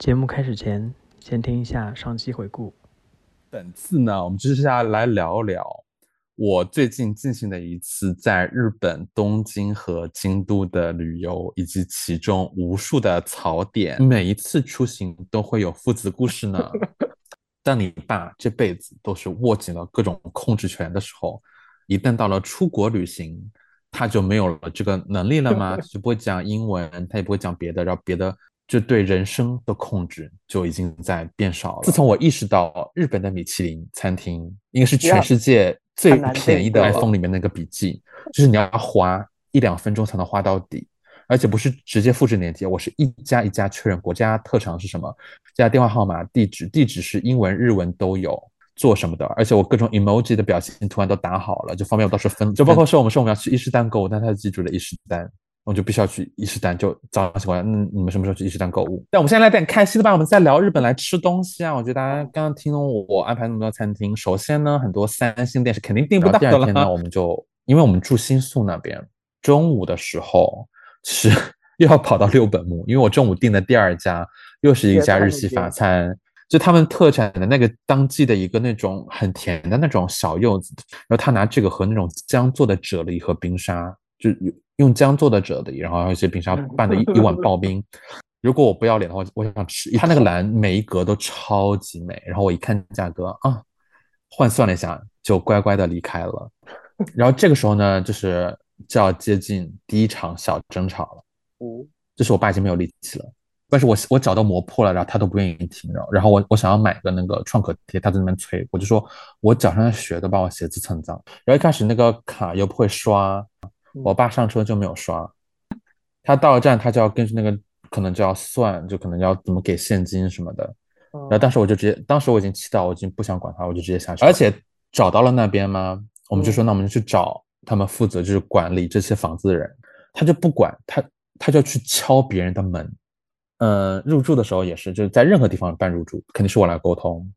节目开始前，先听一下上期回顾。本次呢，我们就是要来聊聊我最近进行的一次在日本东京和京都的旅游，以及其中无数的槽点。每一次出行都会有父子故事呢。当你爸这辈子都是握紧了各种控制权的时候，一旦到了出国旅行，他就没有了这个能力了吗？就不会讲英文，他也不会讲别的，然后别的。就对人生的控制就已经在变少了。自从我意识到日本的米其林餐厅应该是全世界最便宜的 iPhone 里面那个笔记，就是你要花一两分钟才能花到底，而且不是直接复制链接，我是一家一家确认国家特长是什么，加电话号码、地址，地址是英文、日文都有，做什么的，而且我各种 emoji 的表情图案都打好了，就方便我到时候分。就包括说我们说我们要去伊势丹购物，但他记住了伊势丹。我就必须要去伊势丹，就早上起来，嗯，你们什么时候去伊势丹购物？但我们现在来点开心的吧，我们在聊日本来吃东西啊。我觉得大家刚刚听我我安排那么多餐厅，首先呢，很多三星店是肯定订不到的。第二天呢，我们就因为我们住新宿那边，中午的时候是 又要跑到六本木，因为我中午订的第二家又是一家日系法餐，就他们特产的那个当季的一个那种很甜的那种小柚子，然后他拿这个和那种姜做的啫喱和冰沙，就有。用姜做的啫喱，然后还有一些冰沙拌的一一碗刨冰。如果我不要脸的话，我想吃。它那个蓝每一格都超级美，然后我一看价格啊，换算了一下，就乖乖的离开了。然后这个时候呢，就是就要接近第一场小争吵了。哦，就是我爸已经没有力气了，但是我我脚都磨破了，然后他都不愿意停。然后，然后我我想要买个那个创可贴，他在那边催，我就说我脚上的血都把我鞋子蹭脏。然后一开始那个卡又不会刷。我爸上车就没有刷，他到了站，他就要根据那个可能就要算，就可能要怎么给现金什么的。然后当时我就直接，当时我已经气到，我已经不想管他，我就直接下去。而且找到了那边吗？我们就说，那我们就去找他们负责就是管理这些房子的人，他就不管他，他就去敲别人的门。嗯，入住的时候也是，就是在任何地方办入住，肯定是我来沟通，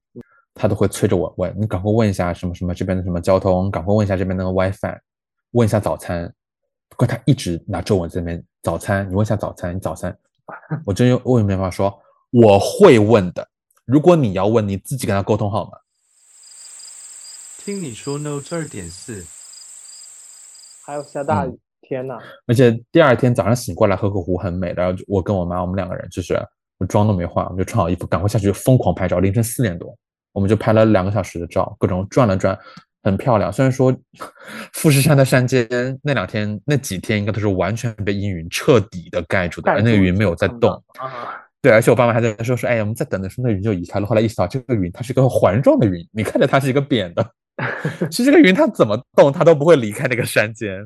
他都会催着我问你，赶快问一下什么什么这边的什么交通，赶快问一下这边那个 WiFi，问一下早餐。怪他一直拿皱纹在那边。早餐，你问一下早餐，你早餐，我真有我也没办法说，我会问的。如果你要问，你自己跟他沟通好吗？听你说 no 二点四，还有下大雨，天呐！而且第二天早上醒过来，河口湖很美。然后我跟我妈，我们两个人就是我妆都没化，我们就穿好衣服，赶快下去疯狂拍照。凌晨四点多，我们就拍了两个小时的照，各种转了转。很漂亮，虽然说富士山的山间那两天、那几天应该都是完全被阴云彻底的盖住的，而那个云没有在动。对，而且我爸妈还在说说，哎呀，我们再等的时候那云就移开了。后来意识到这个云它是一个环状的云，你看着它是一个扁的，其实这个云它怎么动它都不会离开那个山间。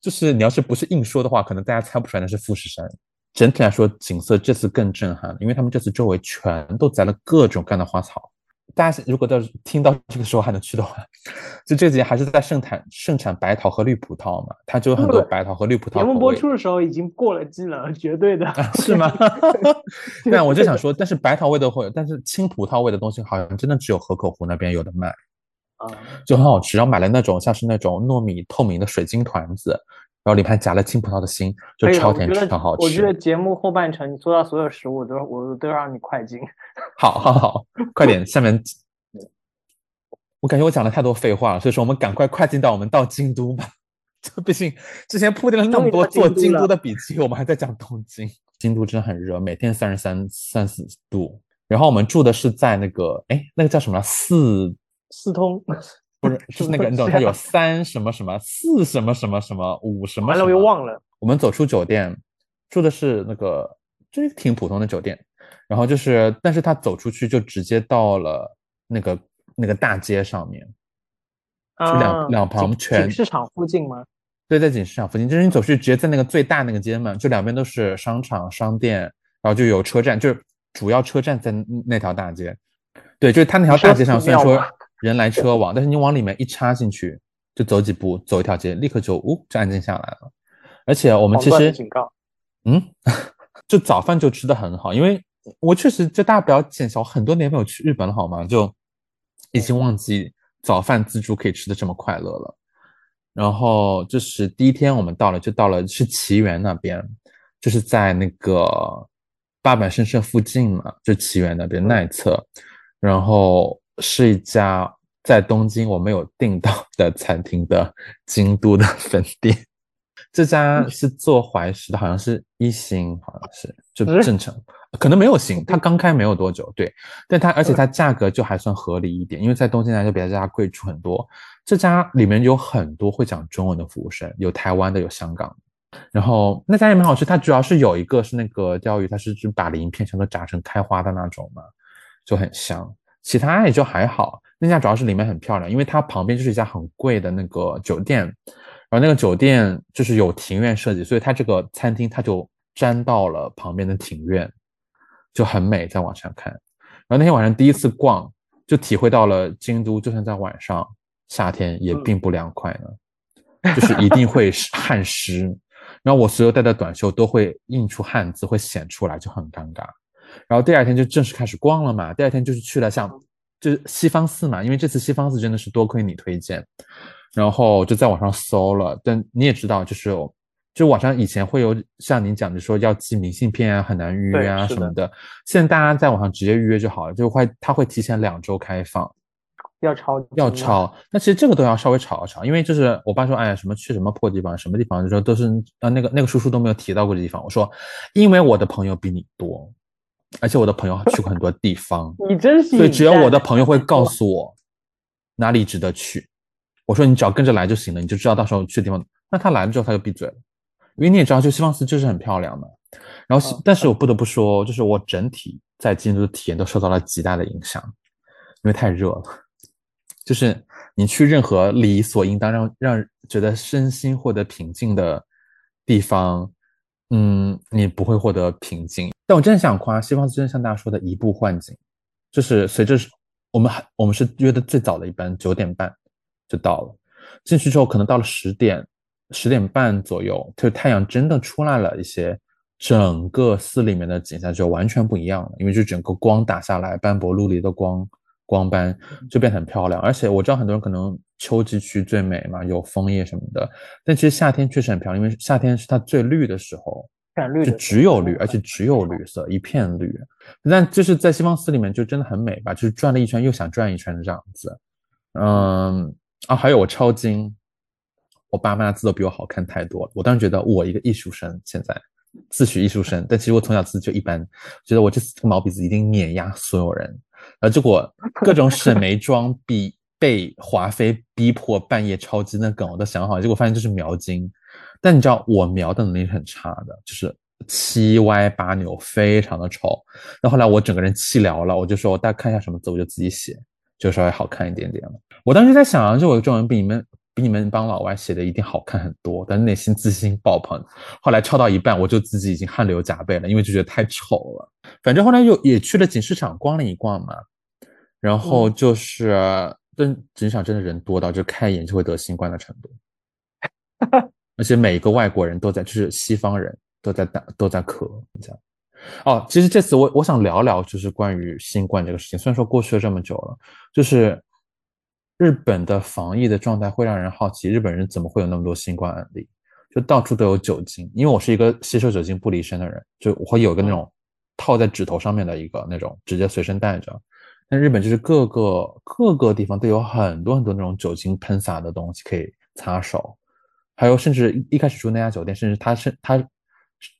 就是你要是不是硬说的话，可能大家猜不出来那是富士山。整体来说，景色这次更震撼，因为他们这次周围全都栽了各种各样的花草。大家如果到听到这个时候还能去的话，就这几年还是在盛产盛产白桃和绿葡萄嘛，它就有很多白桃和绿葡萄。节目播出的时候已经过了季了，绝对的是吗？那我就想说，但是白桃味的会有，但是青葡萄味的东西好像真的只有河口湖那边有的卖，啊，就很好吃。然后买了那种像是那种糯米透明的水晶团子。然后里面夹了青葡萄的心，就超甜超好吃。我觉得节目后半程你做到所有食物都我都让你快进。好，好，好，快点！下面我感觉我讲了太多废话了，所以说我们赶快快进到我们到京都吧。这毕竟之前铺垫了那么多做京都的笔记，我们还在讲东京。京都真的很热，每天三十三三四度。然后我们住的是在那个哎，那个叫什么四四通。不是，就是那个你懂，它有三什么什么，四什么什么什么，五什么，完了我又忘了。我们走出酒店，住的是那个，就是挺普通的酒店。然后就是，但是他走出去就直接到了那个那个大街上面，就两两旁全市场附近吗？对，在景市场附近，就是你走去直接在那个最大那个街嘛，就两边都是商场商店，然后就有车站，就是主要车站在那条大街。对，就是他那条大街上，虽然说。人来车往，但是你往里面一插进去，就走几步，走一条街，立刻就呜，就安静下来了。而且我们其实，嗯，就早饭就吃的很好，因为我确实就大家不要见笑，很多年没有去日本了，好吗？就已经忘记早饭自助可以吃的这么快乐了。然后就是第一天我们到了，就到了是奇缘那边，就是在那个八坂神社附近嘛，就奇缘那边奈侧，然后是一家在东京我没有订到的 餐厅的京都的分店。这家是做怀石的，好像是一星，好像是就正常，可能没有星，它刚开没有多久，对，但它而且它价格就还算合理一点，因为在东京来就比这家贵出很多。这家里面有很多会讲中文的服务生，有台湾的，有香港的，然后那家也蛮好吃。它主要是有一个是那个鲷鱼，它是就把鳞片全都炸成开花的那种嘛，就很香。其他也就还好。那家主要是里面很漂亮，因为它旁边就是一家很贵的那个酒店，然后那个酒店就是有庭院设计，所以它这个餐厅它就粘到了旁边的庭院，就很美。在网上看，然后那天晚上第一次逛，就体会到了京都，就算在晚上。夏天也并不凉快呢，就是一定会汗湿，然后我所有带的短袖都会印出汗渍，会显出来，就很尴尬。然后第二天就正式开始逛了嘛，第二天就是去了像就是西方寺嘛，因为这次西方寺真的是多亏你推荐，然后就在网上搜了，但你也知道，就是就网上以前会有像你讲的说要寄明信片啊，很难预约啊什么的，现在大家在网上直接预约就好了，就会他会提前两周开放。要抄要抄，那其实这个都要稍微炒一炒，因为就是我爸说，哎呀，什么去什么破地方，什么地方，就说都是啊那个那个叔叔都没有提到过的地方。我说，因为我的朋友比你多，而且我的朋友去过很多地方，你真是，所以只有我的朋友会告诉我哪里值得去。我说你只要跟着来就行了，你就知道到时候去的地方。那他来了之后他就闭嘴了，因为你也知道，就西方寺就是很漂亮的。然后，但是我不得不说，就是我整体在京都的体验都受到了极大的影响，因为太热了。就是你去任何理所应当让让觉得身心获得平静的地方，嗯，你不会获得平静。但我真的想夸西方，真的像大家说的移步换景，就是随着我们还我们是约的最早的一班，九点半就到了。进去之后，可能到了十点十点半左右，就太阳真的出来了一些，整个寺里面的景象就完全不一样了，因为就整个光打下来，斑驳陆离的光。光斑就变得很漂亮，而且我知道很多人可能秋季去最美嘛，有枫叶什么的。但其实夏天确实很漂亮，因为夏天是它最绿的时候，就只有绿，而且只有绿色，一片绿。但就是在西方寺里面就真的很美吧，就是转了一圈又想转一圈的这样子。嗯啊，还有我超精，我爸妈字都比我好看太多了。我当时觉得我一个艺术生，现在自诩艺术生，但其实我从小字就一般，觉得我这这个毛笔字一定碾压所有人。然后结果各种沈眉庄比被华妃逼迫半夜抄经那梗我都想好，结果发现就是描经。但你知道我描的能力是很差的，就是七歪八扭，非常的丑。那后来我整个人气聊了，我就说我大概看一下什么字，我就自己写，就稍微好看一点点了。我当时在想啊，就我的中文比你们比你们帮老外写的一定好看很多，但内心自信爆棚。后来抄到一半，我就自己已经汗流浃背了，因为就觉得太丑了。反正后来又也去了锦市场逛了一逛嘛，然后就是，但锦市场真的人多到就看一眼就会得新冠的程度，而且每一个外国人都在，就是西方人都在打都在咳这样。哦，其实这次我我想聊聊就是关于新冠这个事情，虽然说过去了这么久了，就是日本的防疫的状态会让人好奇，日本人怎么会有那么多新冠案例？就到处都有酒精，因为我是一个吸收酒精不离身的人，就我会有个那种。套在指头上面的一个那种，直接随身带着。那日本就是各个各个地方都有很多很多那种酒精喷洒的东西可以擦手，还有甚至一开始住那家酒店，甚至他是他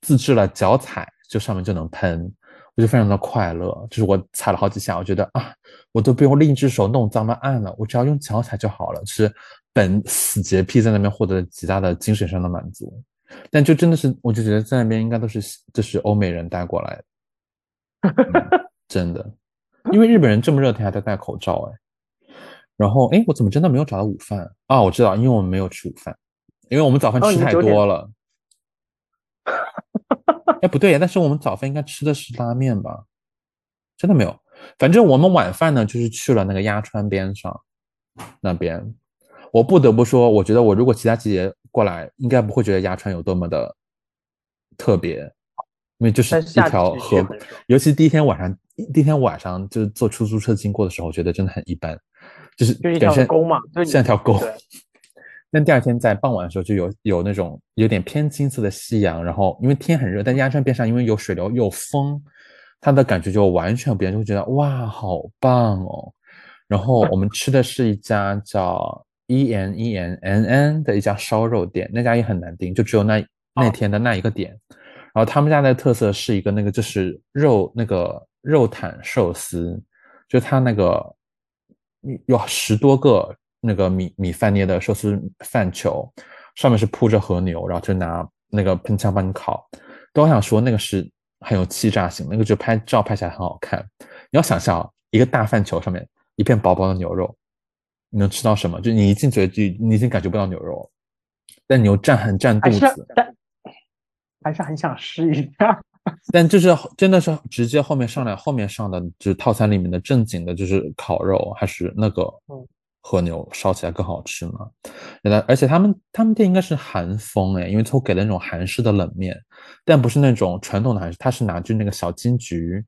自制了脚踩，就上面就能喷，我就非常的快乐。就是我踩了好几下，我觉得啊，我都不用另一只手弄脏了按了，我只要用脚踩就好了。是本死洁癖在那边获得极大的精神上的满足，但就真的是，我就觉得在那边应该都是就是欧美人带过来的。真的，因为日本人这么热天还在戴口罩哎，然后哎，我怎么真的没有找到午饭啊？我知道，因为我们没有吃午饭，因为我们早饭吃太多了。哎，不对呀，但是我们早饭应该吃的是拉面吧？真的没有，反正我们晚饭呢，就是去了那个鸭川边上那边。我不得不说，我觉得我如果其他季节过来，应该不会觉得鸭川有多么的特别。因为就是一条河，尤其第一天晚上，第一天晚上就是坐出租车经过的时候，我觉得真的很一般，就是就一条沟嘛，像一条沟。但第二天在傍晚的时候，就有有那种有点偏金色的夕阳，然后因为天很热，但鸭川边上因为有水流有风，它的感觉就完全不一样，就会觉得哇，好棒哦。然后我们吃的是一家叫 E N E N N N 的一家烧肉店，那家也很难订，就只有那那天的那一个点。然后他们家的特色是一个那个就是肉那个肉坦寿司，就它那个有十多个那个米米饭捏的寿司饭球，上面是铺着和牛，然后就拿那个喷枪帮你烤。都想说那个是很有欺诈性，那个就拍照拍起来很好看。你要想象一个大饭球上面一片薄薄的牛肉，你能吃到什么？就你一进嘴就你已经感觉不到牛肉，但你又占很占肚子。还是很想试一下，但就是真的是直接后面上来，后面上的就是套餐里面的正经的，就是烤肉还是那个和牛烧起来更好吃嘛？原来，而且他们他们店应该是韩风哎，因为最后给了那种韩式的冷面，但不是那种传统的韩式，他是拿就那个小金桔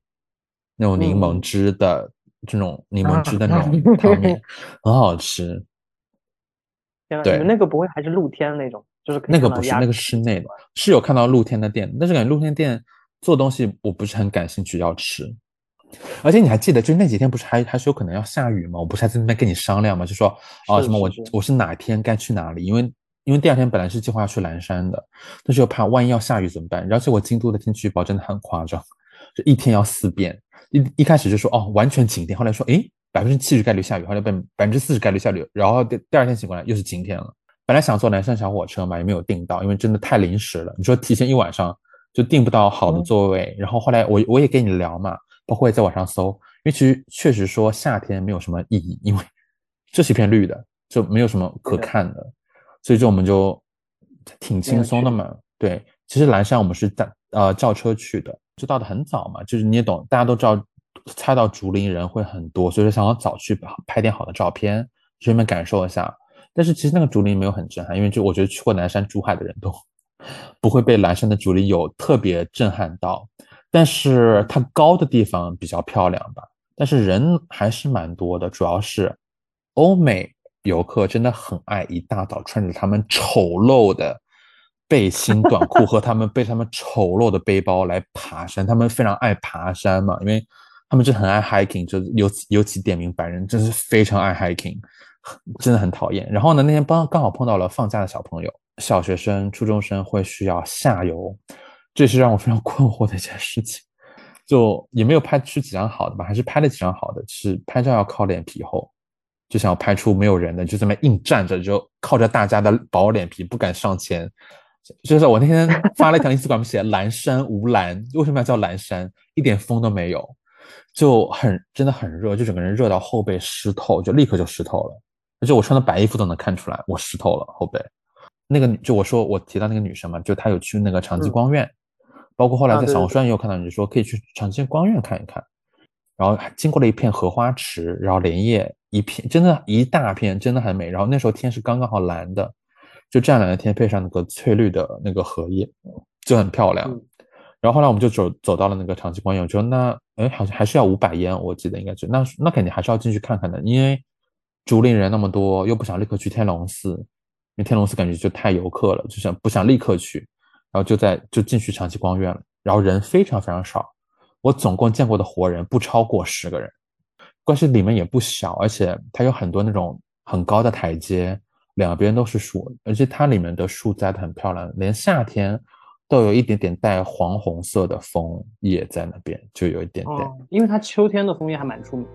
那种柠檬汁的这种柠檬汁的那种汤面，很好吃。对，你们那个不会还是露天那种？就是那个不是那个室内的，是有看到露天的店，但是感觉露天店做东西我不是很感兴趣要吃。而且你还记得，就那几天不是还还是有可能要下雨吗？我不是还在那边跟你商量吗？就说啊什么我我是哪天该去哪里？因为因为第二天本来是计划要去蓝山的，但是又怕万一要下雨怎么办？而且我京都的天气预报真的很夸张，就一天要四变。一一开始就说哦完全晴天，后来说诶百分之七十概率下雨，后来变百分之四十概率下雨，然后第第二天醒过来又是晴天了。本来想坐南山小火车嘛，也没有订到，因为真的太临时了。你说提前一晚上就订不到好的座位，然后后来我我也跟你聊嘛，包括也在网上搜，因为其实确实说夏天没有什么意义，因为这是一片绿的，就没有什么可看的，所以就我们就挺轻松的嘛。对，其实蓝山我们是在呃叫车去的，就到的很早嘛，就是你也懂，大家都知道猜到竹林人会很多，所以说想要早去拍点好的照片，顺便感受一下。但是其实那个竹林没有很震撼，因为就我觉得去过南山、珠海的人都不会被蓝山的竹林有特别震撼到。但是它高的地方比较漂亮吧，但是人还是蛮多的，主要是欧美游客真的很爱一大早穿着他们丑陋的背心短裤和他们背他们丑陋的背包来爬山，他们非常爱爬山嘛，因为他们就很爱 hiking，就尤其尤其点名白人，真是非常爱 hiking。真的很讨厌。然后呢，那天刚刚好碰到了放假的小朋友，小学生、初中生会需要下游，这是让我非常 困惑的一件事情。就也没有拍出几张好的吧，还是拍了几张好的。是拍照要靠脸皮厚，就想要拍出没有人的，就这么硬站着，就靠着大家的薄脸皮不敢上前。就是我那天 发了一条 Instagram 写“蓝山无蓝”，为什么要叫蓝山？一点风都没有，就很真的很热，就整个人热到后背湿透，就立刻就湿透了。而且我穿的白衣服都能看出来，我湿透了后背。那个就我说我提到那个女生嘛，就她有去那个长吉光院，包括后来在小红书上也有看到，你说可以去长吉光院看一看。然后经过了一片荷花池，然后莲叶一片，真的一大片，真的很美。然后那时候天是刚刚好蓝的，就湛蓝的天配上那个翠绿的那个荷叶，就很漂亮。然后后来我们就走走到了那个长吉光院，我说那哎好像还是要五百烟，我记得应该是那那肯定还是要进去看看的，因为。竹林人那么多，又不想立刻去天龙寺，因为天龙寺感觉就太游客了，就想不想立刻去，然后就在就进去长期光院了，然后人非常非常少，我总共见过的活人不超过十个人，关系里面也不小，而且它有很多那种很高的台阶，两边都是树，而且它里面的树栽的很漂亮，连夏天都有一点点带黄红色的枫叶在那边，就有一点点，因为它秋天的枫叶还蛮出名。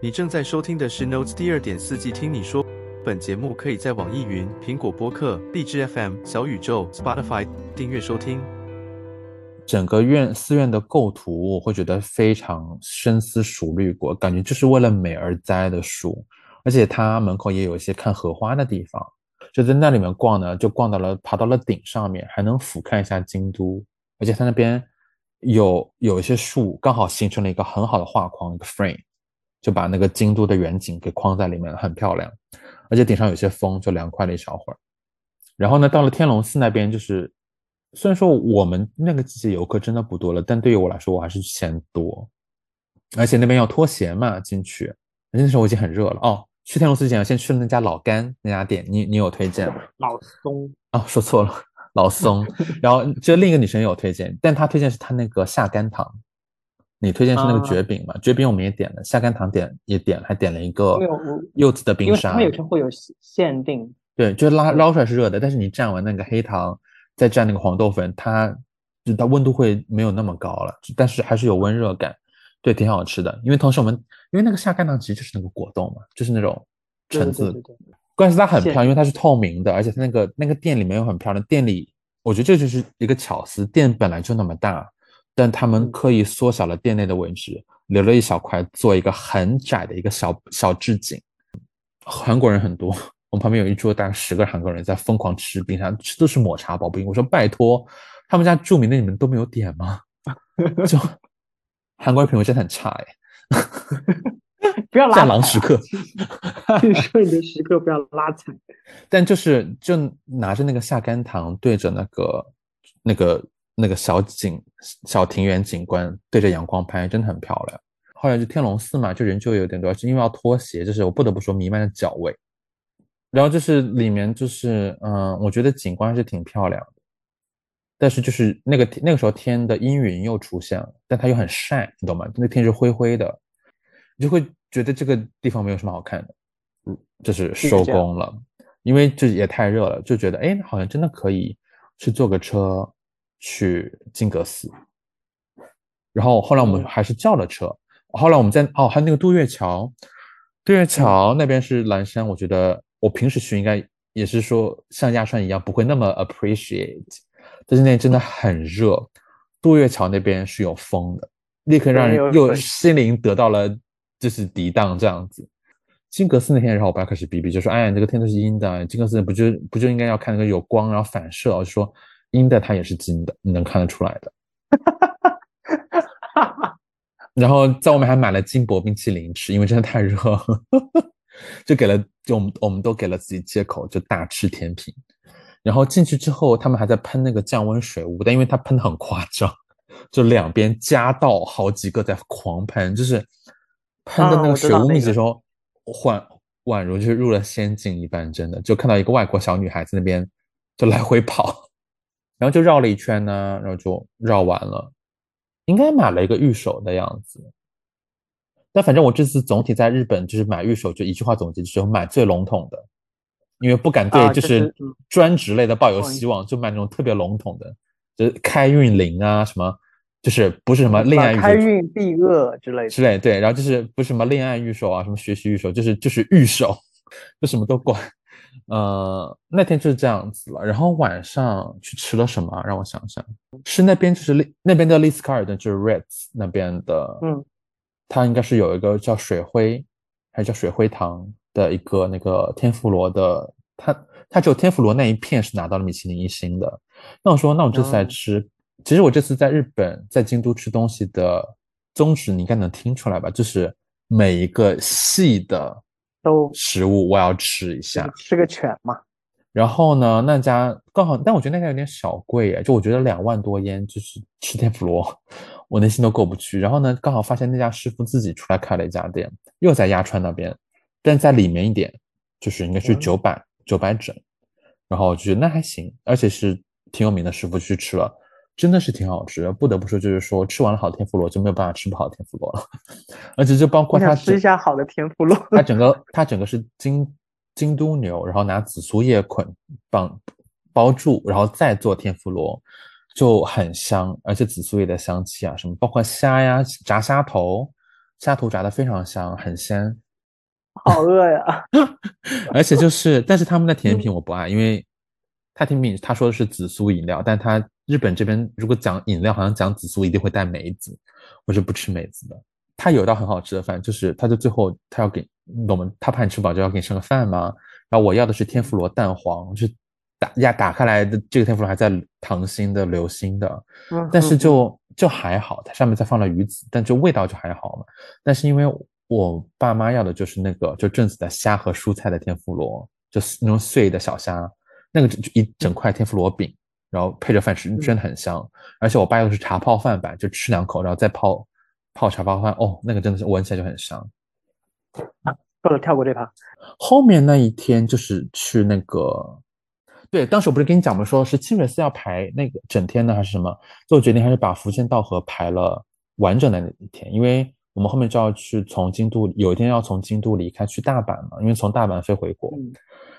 你正在收听的是 Notes 第二点四季，听你说。本节目可以在网易云、苹果播客、荔枝 FM、小宇宙、Spotify 订阅收听。整个院寺院的构图，我会觉得非常深思熟虑过，感觉就是为了美而栽的树。而且它门口也有一些看荷花的地方，就在那里面逛呢，就逛到了，爬到了顶上面，还能俯瞰一下京都。而且它那边有有一些树，刚好形成了一个很好的画框，一个 frame。就把那个京都的远景给框在里面了，很漂亮，而且顶上有些风，就凉快了一小会儿。然后呢，到了天龙寺那边，就是虽然说我们那个季节游客真的不多了，但对于我来说，我还是嫌多。而且那边要脱鞋嘛，进去，那时候我已经很热了哦。去天龙寺之前，先去了那家老干那家店，你你有推荐吗？老松哦，说错了，老松。然后就另一个女生有推荐，但她推荐是她那个下甘汤，你推荐是那个啊蕨饼嘛？绝饼我们也点了，虾干糖点也点了，还点了一个柚子的冰沙因为他们。有时候会有限限定，对，就是拉捞出来是热的，但是你蘸完那个黑糖，再蘸那个黄豆粉，它就它温度会没有那么高了，但是还是有温热感，对，挺好吃的。因为同时我们因为那个下干糖其实就是那个果冻嘛，就是那种橙子对对对对，关键是它很漂亮，因为它是透明的，而且它那个那个店里面又很漂亮。店里我觉得这就是一个巧思，店本来就那么大，但他们嗯刻意缩小了店内的位置，留了一小块做一个很窄的一个小小置景。韩国人很多，我们旁边有一桌大概十个韩国人在疯狂吃冰沙，吃都是抹茶刨冰。我说拜托，他们家著名的你们都没有点吗？就韩国人品味真的很差哎。不要拉战狼时刻，就是说你的时刻不要拉踩。但就是就拿着那个下甘糖对着那个那个那个小景小庭园景观对着阳光拍，真的很漂亮。后来就天龙寺嘛，就人就有点多，是因为要脱鞋，就是我不得不说弥漫着脚味。然后就是里面就是嗯，我觉得景观还是挺漂亮的，但是就是那个那个时候天的阴云又出现了，但它又很晒，你懂吗？那天是灰灰的，你就会觉得这个地方没有什么好看的，嗯，就是收工了，因为就也太热了，就觉得哎，好像真的可以去坐个车去金阁寺。然后后来我们嗯还是叫了车，后来我们在哦，还有那个渡月桥，渡月桥那边是蓝山，我觉得我平时去应该也是说像亚川一样不会那么 appreciate，但是那天真的很热，渡月桥那边是有风的，立刻让人又心灵得到了就是涤荡这样子。金阁寺那天，然后我爸开始逼逼，就说：“哎呀，你这个天都是阴的，金阁寺不就不就应该要看那个有光，然后反射？”我就说：“阴的它也是金的，你能看得出来的。”然后在外面还买了金箔冰淇淋吃，因为真的太热，就给了就我们我们都给了自己借口，就大吃甜品。然后进去之后，他们还在喷那个降温水雾，但因为它喷的很夸张，就两边夹道好几个在狂喷，就是喷的那个水雾密集的时候，宛宛如就是入了仙境一般，真的就看到一个外国小女孩在那边就来回跑，然后就绕了一圈呢，然后就绕完了。应该买了一个玉手的样子。但反正我这次总体在日本就是买玉手，就一句话总结，就是买最笼统的，因为不敢对啊就就是专职类的抱有嗯希望，就买那种特别笼统的，就是开运灵啊什么，就是不是什么恋爱玉手开运避恶之类的。之类，对，然后就是不是什么恋爱玉手啊，什么学习玉手，就是就是玉手，就什么都管。呃，那天就是这样子了。然后晚上去吃了什么？让我想想，是那边就是丽那边的丽思卡尔顿，就是 Ritz 那边的，嗯，它应该是有一个叫水灰还是叫水灰堂的一个那个天妇罗的，它它只有天妇罗那一片是拿到了米其林一星的。那我说，那我这次来哦吃，其实我这次在日本在京都吃东西的宗旨，你应该能听出来吧？就是每一个细的都食物我要吃一下。吃个全嘛。然后呢，那家刚好，但我觉得那家有点小贵耶，就我觉得两万多烟就是吃天妇罗，我内心都过不去。然后呢，刚好发现那家师傅自己出来开了一家店，又在鸭川那边，但在里面一点，就是应该是嗯九百九百整。然后我就觉得那还行，而且是挺有名的师傅去吃了，真的是挺好吃的。不得不说，就是说吃完了好天妇罗就没有办法吃不好天妇罗了，而且就包括我想吃一下好的天妇罗。它 整个它整个是京京都牛，然后拿紫苏叶捆绑包住，然后再做天妇罗，就很香，而且紫苏叶的香气啊，什么包括虾呀，炸虾头，虾头炸的非常香，很鲜，好饿呀！而且就是，但是他们的甜品我不爱，因为他听明他说的是紫苏饮料，但他日本这边如果讲饮料，好像讲紫苏一定会带梅子，我是不吃梅子的。他有道很好吃的饭，就是他就最后他要给你懂吗？他怕你吃饱就要给你剩个饭吗？然后我要的是天妇罗蛋黄，就是打呀打开来的这个天妇罗还在溏心的流心的，嗯但是嗯就就还好，它上面再放了鱼子，但就味道就还好嘛。但是因为我爸妈要的就是那个就正子的虾和蔬菜的天妇罗，就是那种碎的小虾，那个就就一整块天妇罗饼，然后配着饭吃，真的很香。而且我爸要的是茶泡饭版，就吃两口，然后再泡泡茶泡饭，哦，那个真的是闻起来就很香。啊够了，跳过这趴。后面那一天就是去那个，对，当时我不是跟你讲吗？说是清水寺要排那个整天呢，还是什么？最后决定还是把福建道河排了完整的那一天，因为我们后面就要去从京都，有一天要从京都离开去大阪嘛，因为从大阪飞回国，嗯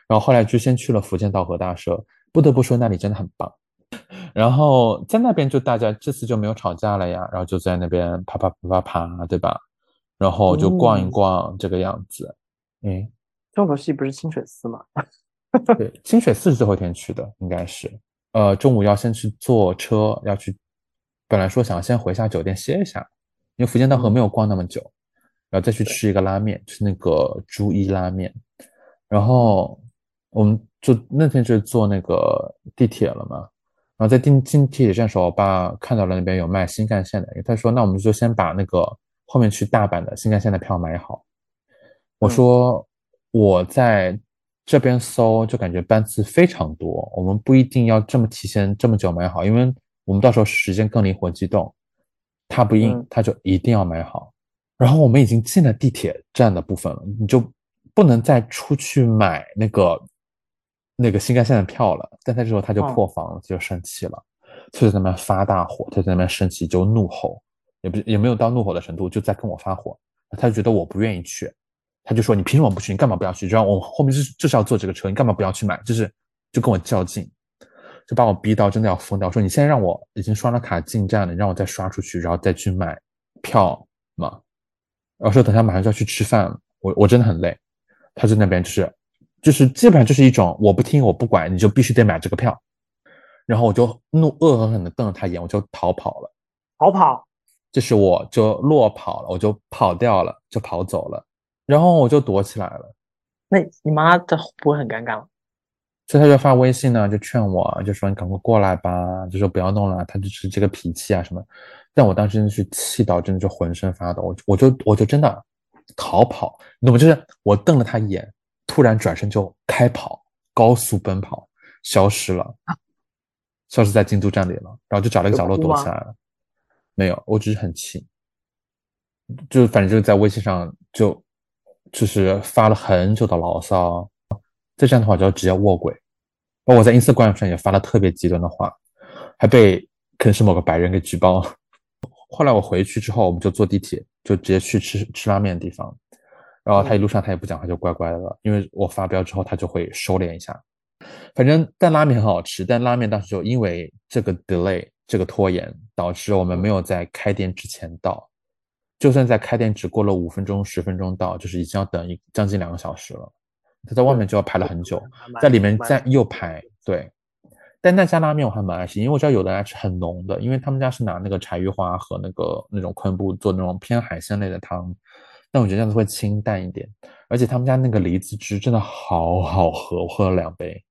然后后来就先去了福建道和大社，不得不说那里真的很棒。然后在那边就大家这次就没有吵架了呀，然后就在那边啪啪啪啪啪，对吧？然后就逛一嗯逛这个样子。诶，重头戏不是清水寺吗？对，清水寺是最后一天去的，应该是。呃，中午要先去坐车，要去。本来说想先回下酒店歇一下，因为福建道河没有逛那么久，然后再去吃一个拉面，吃那个猪一拉面。然后我们就那天就坐那个地铁了嘛。然后在进进地铁站的时候，我爸看到了那边有卖新干线的，他说：“那我们就先把那个后面去大阪的新干线的票买好。”我说：“我在这边搜，就感觉班次非常多，我们不一定要这么提前这么久买好，因为我们到时候时间更灵活机动。”他不应嗯，他就一定要买好。然后我们已经进了地铁站的部分了，你就不能再出去买那个那个新干线的票了。但在这时候他就哦破防了，就生气了，就在那边发大火，他在那边生气，就怒吼，也不也没有到怒吼的程度，就在跟我发火。他就觉得我不愿意去，他就说你凭什么不去？你干嘛不要去？就让我后面就是就是要坐这个车，你干嘛不要去买？就是就跟我较劲，就把我逼到真的要疯掉。说你现在让我已经刷了卡进站了，你让我再刷出去，然后再去买票嘛？然后说等下马上就要去吃饭了，我我真的很累。他在那边就是就是基本上就是一种我不听我不管，你就必须得买这个票。然后我就怒恶狠狠地瞪了他一眼，我就逃跑了。逃跑，就是我就落跑了，我就跑掉了，就跑走了，然后我就躲起来了。那你妈这不会很尴尬吗？所以他就发微信呢，就劝我，就说你赶快过来吧，就说不要弄了，他就是这个脾气啊什么。但我当时真的是气到，真的就浑身发抖，我我就我就真的逃跑，你懂吗？就是我瞪了他一眼，突然转身就开跑，高速奔跑，消失了，消失在京都站里了，然后就找了一个角落躲起来了。没有，我只是很气，就反正就是在微信上就就是发了很久的牢骚，再这样的话就要直接卧轨。包括我在 Instagram 上也发了特别极端的话，还被可能是某个白人给举报。后来我回去之后，我们就坐地铁，就直接去吃吃拉面的地方。然后他一路上他也不讲话，就乖乖的了。因为我发飙之后，他就会收敛一下。反正但拉面很好吃，但拉面当时就因为这个 delay 这个拖延，导致我们没有在开店之前到。就算在开店只过了五分钟、十分钟到，就是已经要等一将近两个小时了。他在外面就要排了很久，在里面再又排。对，但那家拉面我还蛮爱吃，因为我知道有的人爱吃很浓的，因为他们家是拿那个柴鱼花和那个那种昆布做那种偏海鲜类的汤，但我觉得这样子会清淡一点，而且他们家那个梨子汁真的好好喝，我喝了两杯。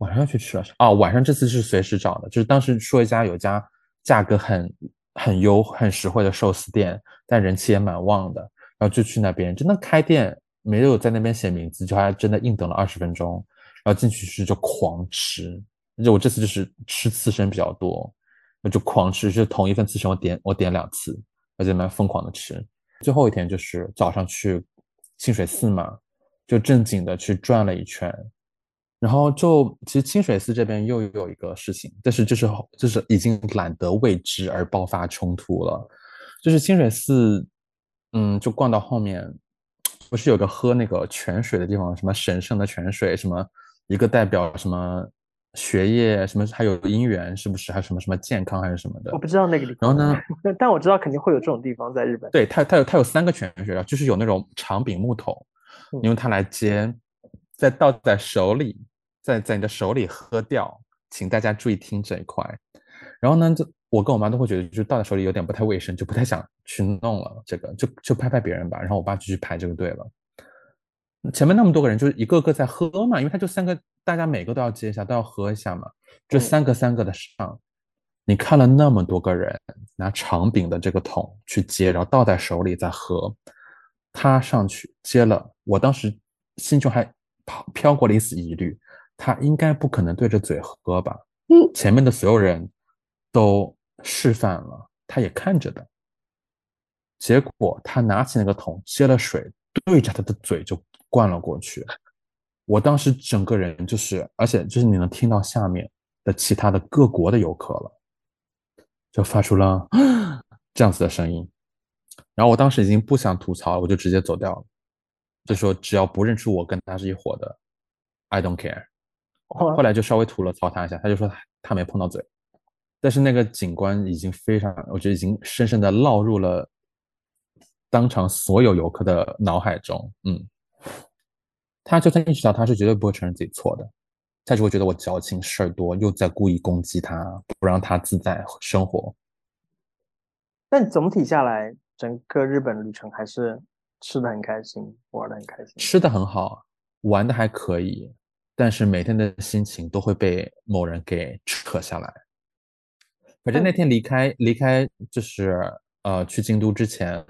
晚上去吃了哦，晚上这次是随时找的，就是当时说一家有家价格很很优很实惠的寿司店，但人气也蛮旺的，然后就去那边，真的开店没有在那边写名字，就还真的硬等了二十分钟，然后进去吃就狂吃，就我这次就是吃刺身比较多，我就狂吃，就同一份刺身我点我点两次，而且蛮疯狂的吃。最后一天就是早上去清水寺嘛，就正经的去转了一圈。然后就其实清水寺这边又有一个事情，但是就是就是已经懒得为之而爆发冲突了，就是清水寺，嗯，就逛到后面，不是有个喝那个泉水的地方，什么神圣的泉水，什么一个代表什么学业，什么还有姻缘，是不是？还有什么什么健康还是什么的我？不知道那个地方。然后呢，但我知道肯定会有这种地方在日本。对，它它有它有三个泉水，就是有那种长柄木桶，嗯你用它来接，再倒在手里，在在你的手里喝掉，请大家注意听这一块。然后呢，就我跟我妈都会觉得，就倒在手里有点不太卫生，就不太想去弄了。这个就就拍拍别人吧。然后我爸就去排这个队了。前面那么多个人，就是一个个在喝嘛，因为他就三个，大家每个都要接一下，都要喝一下嘛。这嗯三个三个的上，你看了那么多个人拿长柄的这个桶去接，然后倒在手里再喝，他上去接了，我当时心中还飘飘过了一丝疑虑，他应该不可能对着嘴喝吧？嗯前面的所有人都示范了，他也看着的。结果他拿起那个桶接了水，对着他的嘴就灌了过去。我当时整个人就是，而且就是你能听到下面的其他的各国的游客了，就发出了 这样子的声音。然后我当时已经不想吐槽了，我就直接走掉了，就说只要不认出我跟他是一伙的，I don't care。后来就稍微吐了槽他一下，他就说他他没碰到嘴，但是那个警官已经非常，我觉得已经深深的烙入了当场所有游客的脑海中。嗯，他就算意识到他是绝对不会承认自己错的，他只会觉得我矫情事儿多，又在故意攻击他，不让他自在生活。但总体下来，整个日本旅程还是吃的很开心，玩的很开心，吃的很好，玩的还可以。但是每天的心情都会被某人给扯下来。反正那天离开离开就是呃去京都之前，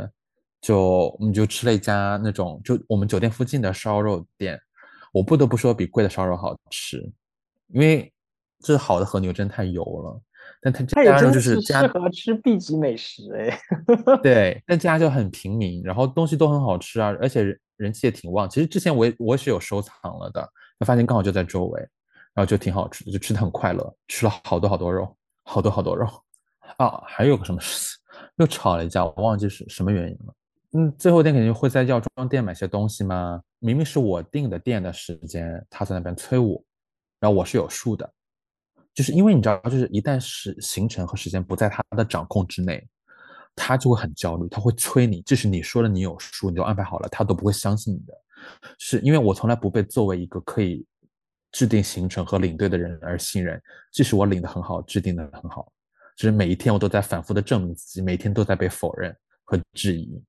就我们就吃了一家那种就我们酒店附近的烧肉店，我不得不说比贵的烧肉好吃，因为这好的和牛真太油了。但他家就是适合吃 B 级美食哎。对，但家就很平民，然后东西都很好吃啊，而且人人气也挺旺。其实之前我也我也是有收藏了的。发现刚好就在周围，然后就挺好吃的，就吃的很快乐，吃了好多好多肉，好多好多肉啊！还有个什么事，又吵了一架，我忘记是什么原因了。嗯，最后一天肯定会在药妆店买些东西吗？明明是我定的店的时间，他在那边催我，然后我是有数的，就是因为你知道，就是一旦是行程和时间不在他的掌控之内，他就会很焦虑，他会催你，即使你说了你有数，你都安排好了，他都不会相信你的。是因为我从来不被作为一个可以制定行程和领队的人而信任，即使我领的很好，制定的很好，就是每一天我都在反复的证明自己，每天都在被否认和质疑。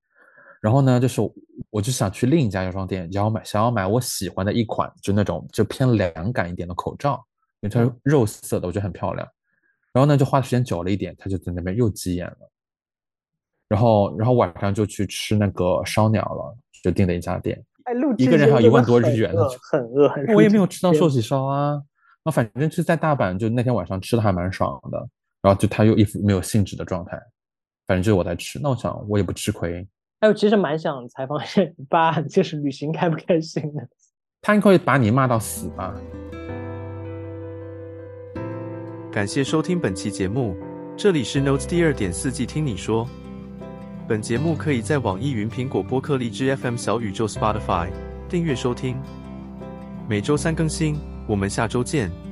然后呢，就是我就想去另一家药妆店，然后买想要买我喜欢的一款，就那种就偏凉感一点的口罩，因为它是肉色的，我觉得很漂亮。然后呢，就花的时间久了一点，他就在那边又急眼了。然后，然后晚上就去吃那个烧鸟了，就订了一家店。一个人还有一万多日元呢，很饿，很饿。我也没有吃到寿喜烧啊，那反正就在大阪，就那天晚上吃的还蛮爽的。然后就他又一副没有兴致的状态，反正就是我在吃。那我想我也不吃亏。哎，我其实蛮想采访一下你爸，就是旅行开不开心的？他应该会把你骂到死吧？感谢收听本期节目，这里是 Notes 第二点四季，听你说。本节目可以在网易云、苹果播客、荔枝 FM、小宇宙、Spotify 订阅收听，每周三更新。我们下周见。